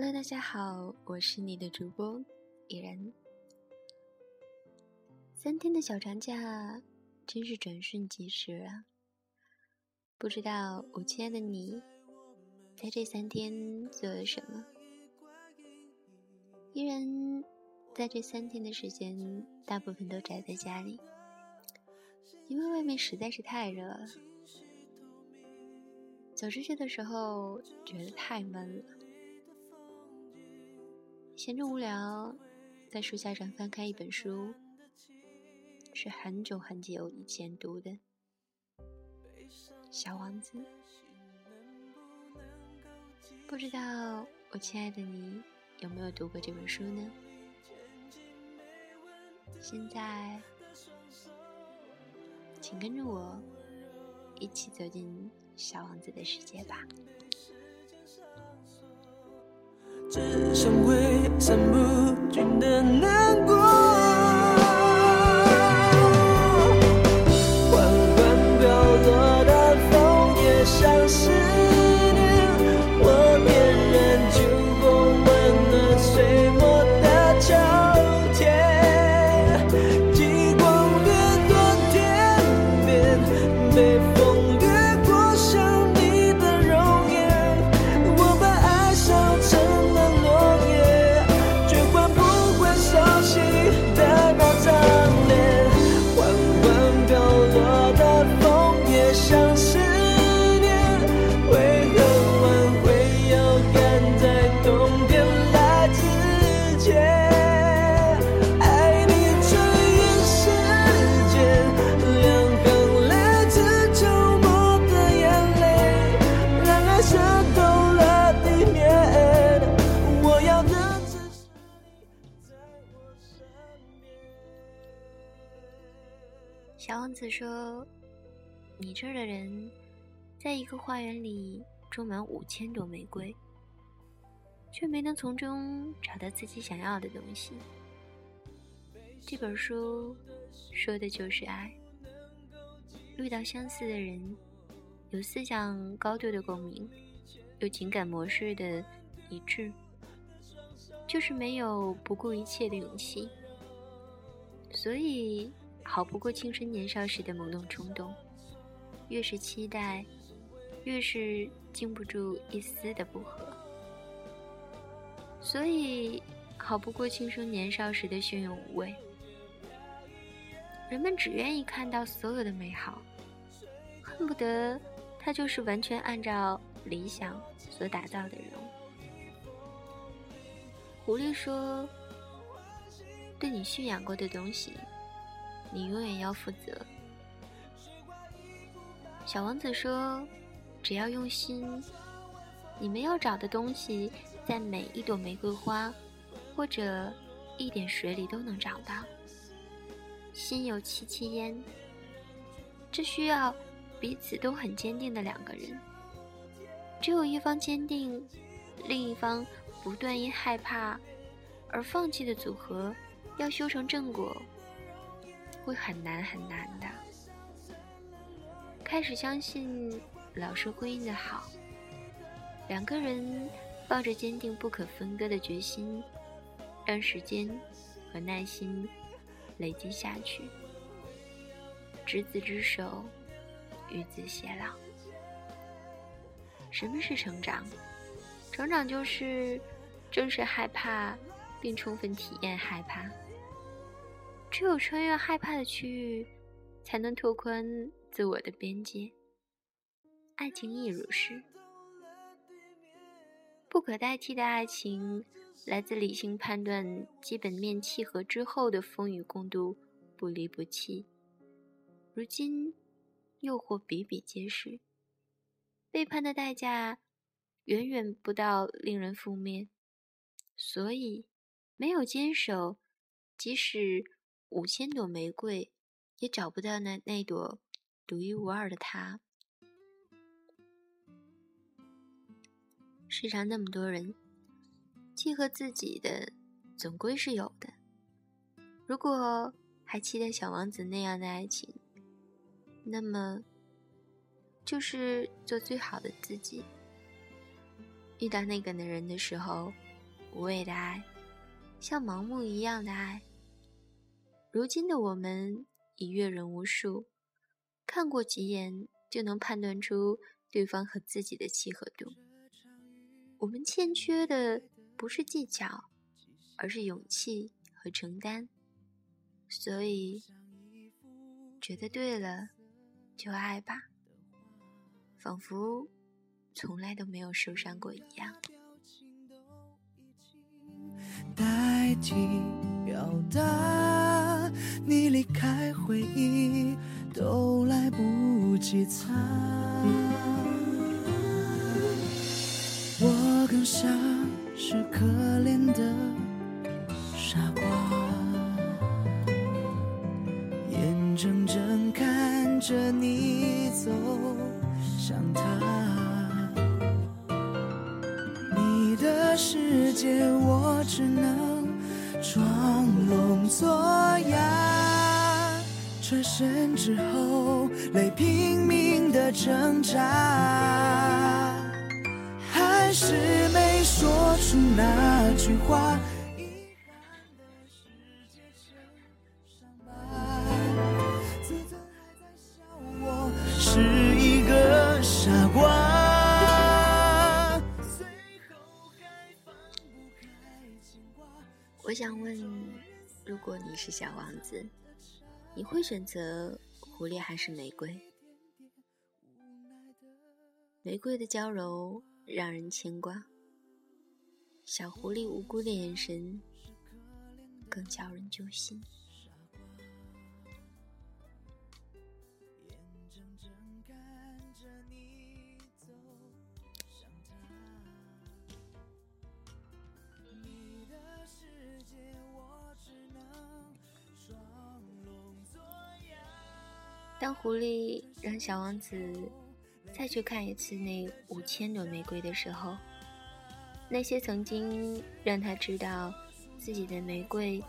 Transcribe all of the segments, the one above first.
Hello，大家好，我是你的主播依然。三天的小长假真是转瞬即逝啊！不知道我亲爱的你，在这三天做了什么？依然在这三天的时间，大部分都宅在家里，因为外面实在是太热了。走出去的时候，觉得太闷了。闲着无聊，在书架上翻开一本书，是很久很久以前读的《小王子》。不知道我亲爱的你有没有读过这本书呢？现在，请跟着我一起走进小王子的世界吧。只剩挥散不尽的难过。小王子说：“你这儿的人，在一个花园里种满五千朵玫瑰，却没能从中找到自己想要的东西。”这本书说的就是爱。遇到相似的人，有思想高度的共鸣，有情感模式的一致，就是没有不顾一切的勇气。所以。好不过青春年少时的懵懂冲动，越是期待，越是经不住一丝的不和。所以，好不过青春年少时的汹涌无畏。人们只愿意看到所有的美好，恨不得它就是完全按照理想所打造的人物。狐狸说：“对你驯养过的东西。”你永远要负责。小王子说：“只要用心，你们要找的东西，在每一朵玫瑰花，或者一点水里都能找到。心有戚戚焉，这需要彼此都很坚定的两个人。只有一方坚定，另一方不断因害怕而放弃的组合，要修成正果。”会很难很难的。开始相信老式婚姻的好，两个人抱着坚定不可分割的决心，让时间和耐心累积下去。执子之手，与子偕老。什么是成长？成长就是正视害怕，并充分体验害怕。只有穿越害怕的区域，才能拓宽自我的边界。爱情亦如是。不可代替的爱情，来自理性判断基本面契合之后的风雨共度、不离不弃。如今，诱惑比比皆是，背叛的代价远远不到令人覆灭。所以，没有坚守，即使。五千朵玫瑰，也找不到那那朵独一无二的他。世上那么多人，契合自己的总归是有的。如果还期待小王子那样的爱情，那么就是做最好的自己。遇到那个男人的时候，无谓的爱，像盲目一样的爱。如今的我们已阅人无数，看过几眼就能判断出对方和自己的契合度。我们欠缺的不是技巧，而是勇气和承担。所以，觉得对了，就爱吧，仿佛从来都没有受伤过一样。代替表达，你离开回忆都来不及擦。我更像是可怜的傻瓜，眼睁睁看着你走向他，你的世界我只能装聋作哑，转身之后泪拼命的挣扎。还是没说出那句话。是想问，如果你是小王子，你会选择狐狸还是玫瑰？玫瑰的娇柔。让人牵挂，小狐狸无辜的眼神更叫人揪心。当狐狸让小王子。再去看一次那五千朵玫瑰的时候，那些曾经让他知道自己的玫瑰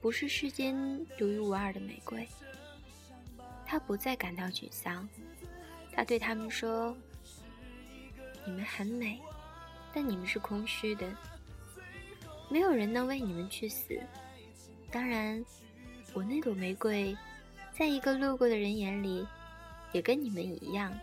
不是世间独一无二的玫瑰，他不再感到沮丧。他对他们说：“你们很美，但你们是空虚的，没有人能为你们去死。当然，我那朵玫瑰，在一个路过的人眼里，也跟你们一样。”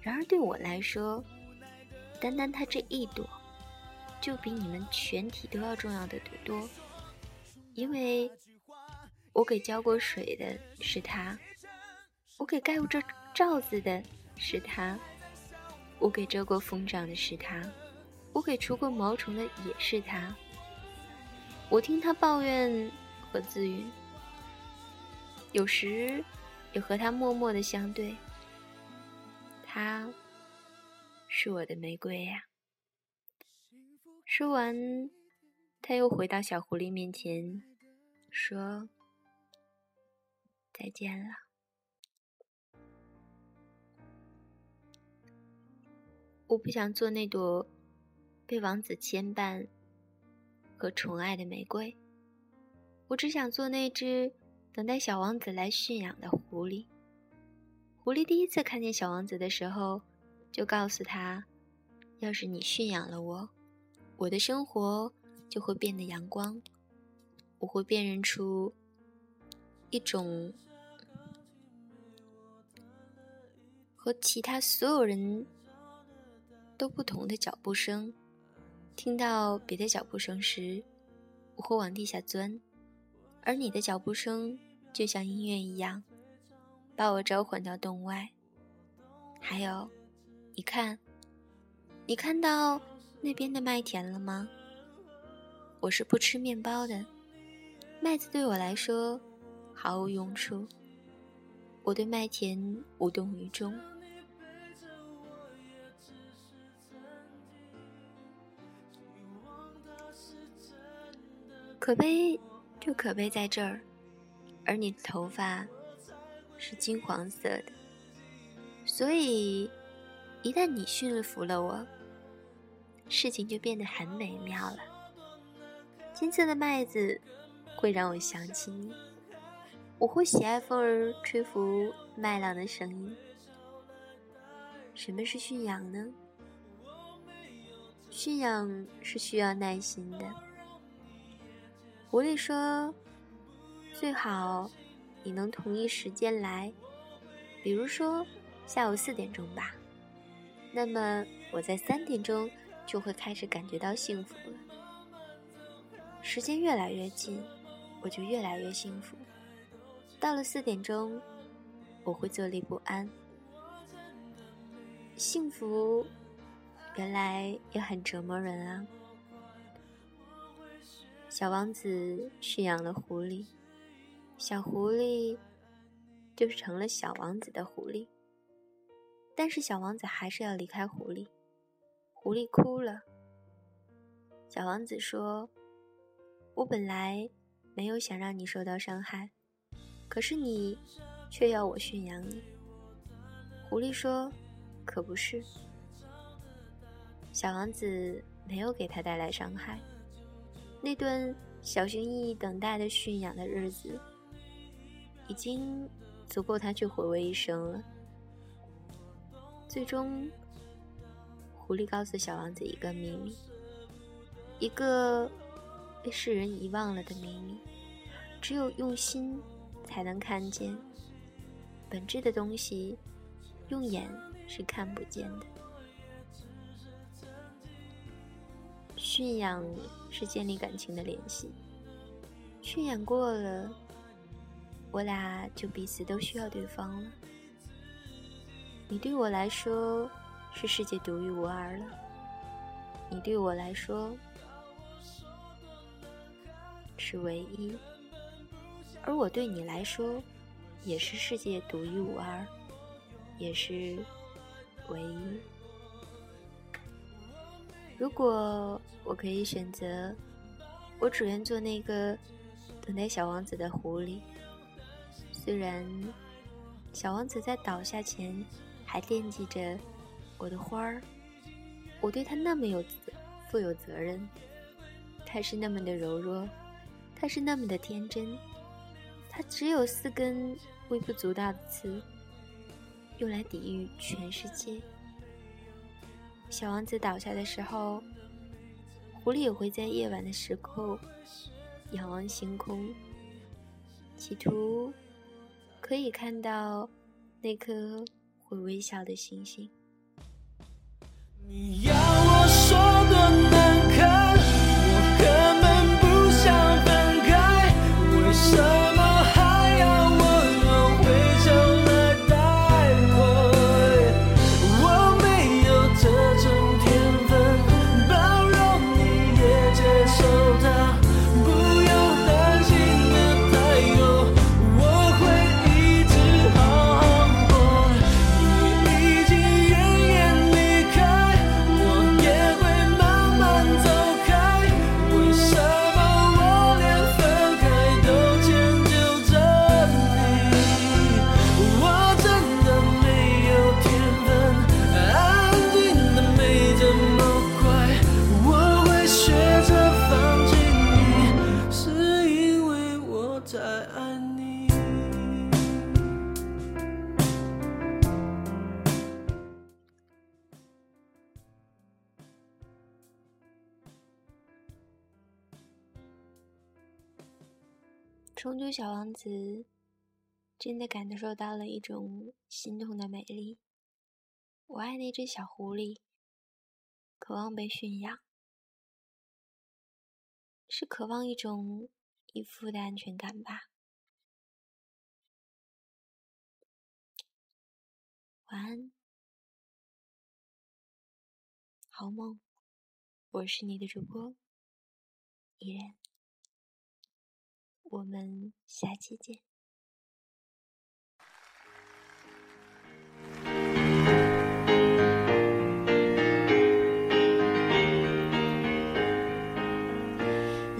然而对我来说，单单它这一朵，就比你们全体都要重要的多。因为，我给浇过水的是它，我给盖过这罩子的是它，我给遮过风障的是它，我给除过毛虫的也是它。我听他抱怨和自语，有时也和他默默的相对。它是我的玫瑰呀。说完，他又回到小狐狸面前，说：“再见了。”我不想做那朵被王子牵绊和宠爱的玫瑰，我只想做那只等待小王子来驯养的狐狸。狐狸第一次看见小王子的时候，就告诉他：“要是你驯养了我，我的生活就会变得阳光，我会辨认出一种和其他所有人都不同的脚步声。听到别的脚步声时，我会往地下钻，而你的脚步声就像音乐一样。”把我召唤到洞外。还有，你看，你看到那边的麦田了吗？我是不吃面包的，麦子对我来说毫无用处。我对麦田无动于衷。可悲就可悲在这儿，而你的头发。是金黄色的，所以一旦你驯服了我，事情就变得很美妙了。金色的麦子会让我想起你，我会喜爱风儿吹拂麦浪的声音。什么是驯养呢？驯养是需要耐心的。狐狸说：“最好你能同一时间来，比如说下午四点钟吧。那么我在三点钟就会开始感觉到幸福了。时间越来越近，我就越来越幸福。到了四点钟，我会坐立不安。幸福。”原来也很折磨人啊！小王子驯养了狐狸，小狐狸就成了小王子的狐狸。但是小王子还是要离开狐狸，狐狸哭了。小王子说：“我本来没有想让你受到伤害，可是你却要我驯养你。”狐狸说：“可不是。”小王子没有给他带来伤害，那段小心翼翼等待的驯养的日子，已经足够他去回味一生了。最终，狐狸告诉小王子一个秘密，一个被世人遗忘了的秘密，只有用心才能看见。本质的东西，用眼是看不见的。驯养你是建立感情的联系，驯养过了，我俩就彼此都需要对方了。你对我来说是世界独一无二了，你对我来说是唯一，而我对你来说也是世界独一无二，也是唯一。如果我可以选择，我只愿做那个等待小王子的狐狸。虽然小王子在倒下前还惦记着我的花儿，我对他那么有负有责任。他是那么的柔弱，他是那么的天真，他只有四根微不足道的刺，用来抵御全世界。小王子倒下的时候，狐狸也会在夜晚的时候仰望星空，企图可以看到那颗会微笑的星星。终究，小王子真的感受到了一种心痛的美丽。我爱那只小狐狸，渴望被驯养，是渴望一种依附的安全感吧。晚安，好梦。我是你的主播依然。我们下期见。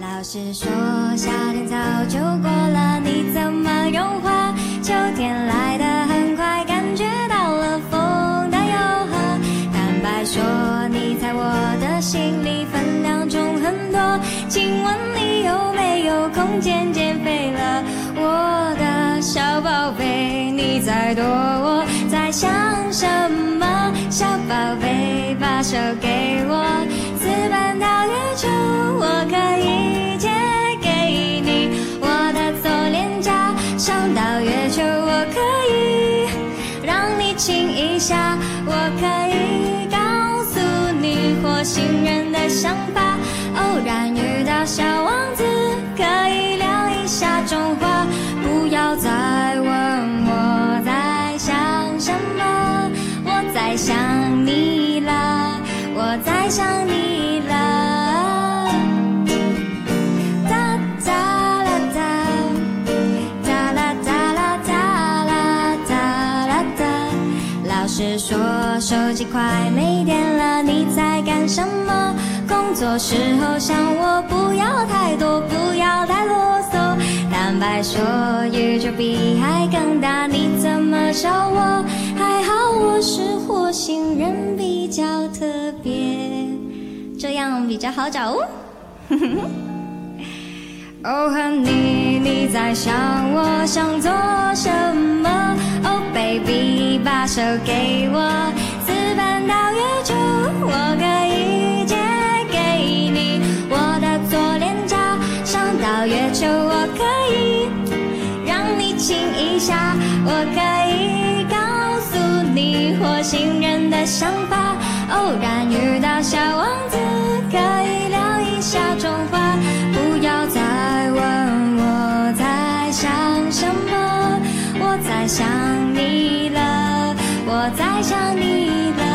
老师说夏天早就过渐渐飞了，我的小宝贝，你在躲我，在想什么？小宝贝，把手给我，私奔到月球，我可以借给你我的左脸颊，上到月球，我可以让你亲一下，我可以告诉你火星人的想法，偶然遇到小王。想你了。哒哒啦哒，哒啦哒啦哒啦哒啦哒。老师说手机快没电了，你在干什么？工作时候想我，不要太多，不要太啰嗦。坦白说，宇宙比海更大，你怎么找我？还好我是火星人，比较特别，样比较好找哦。哦，和你，你在想我想做什么？哦，baby，把手给我，私奔到月球，我可以借给你我的左脸颊。上到月球，我可以让你亲一下，我可以告诉你火星人的想法。偶然遇到小下种花。不要再问我在想什么，我在想你了，我在想你了。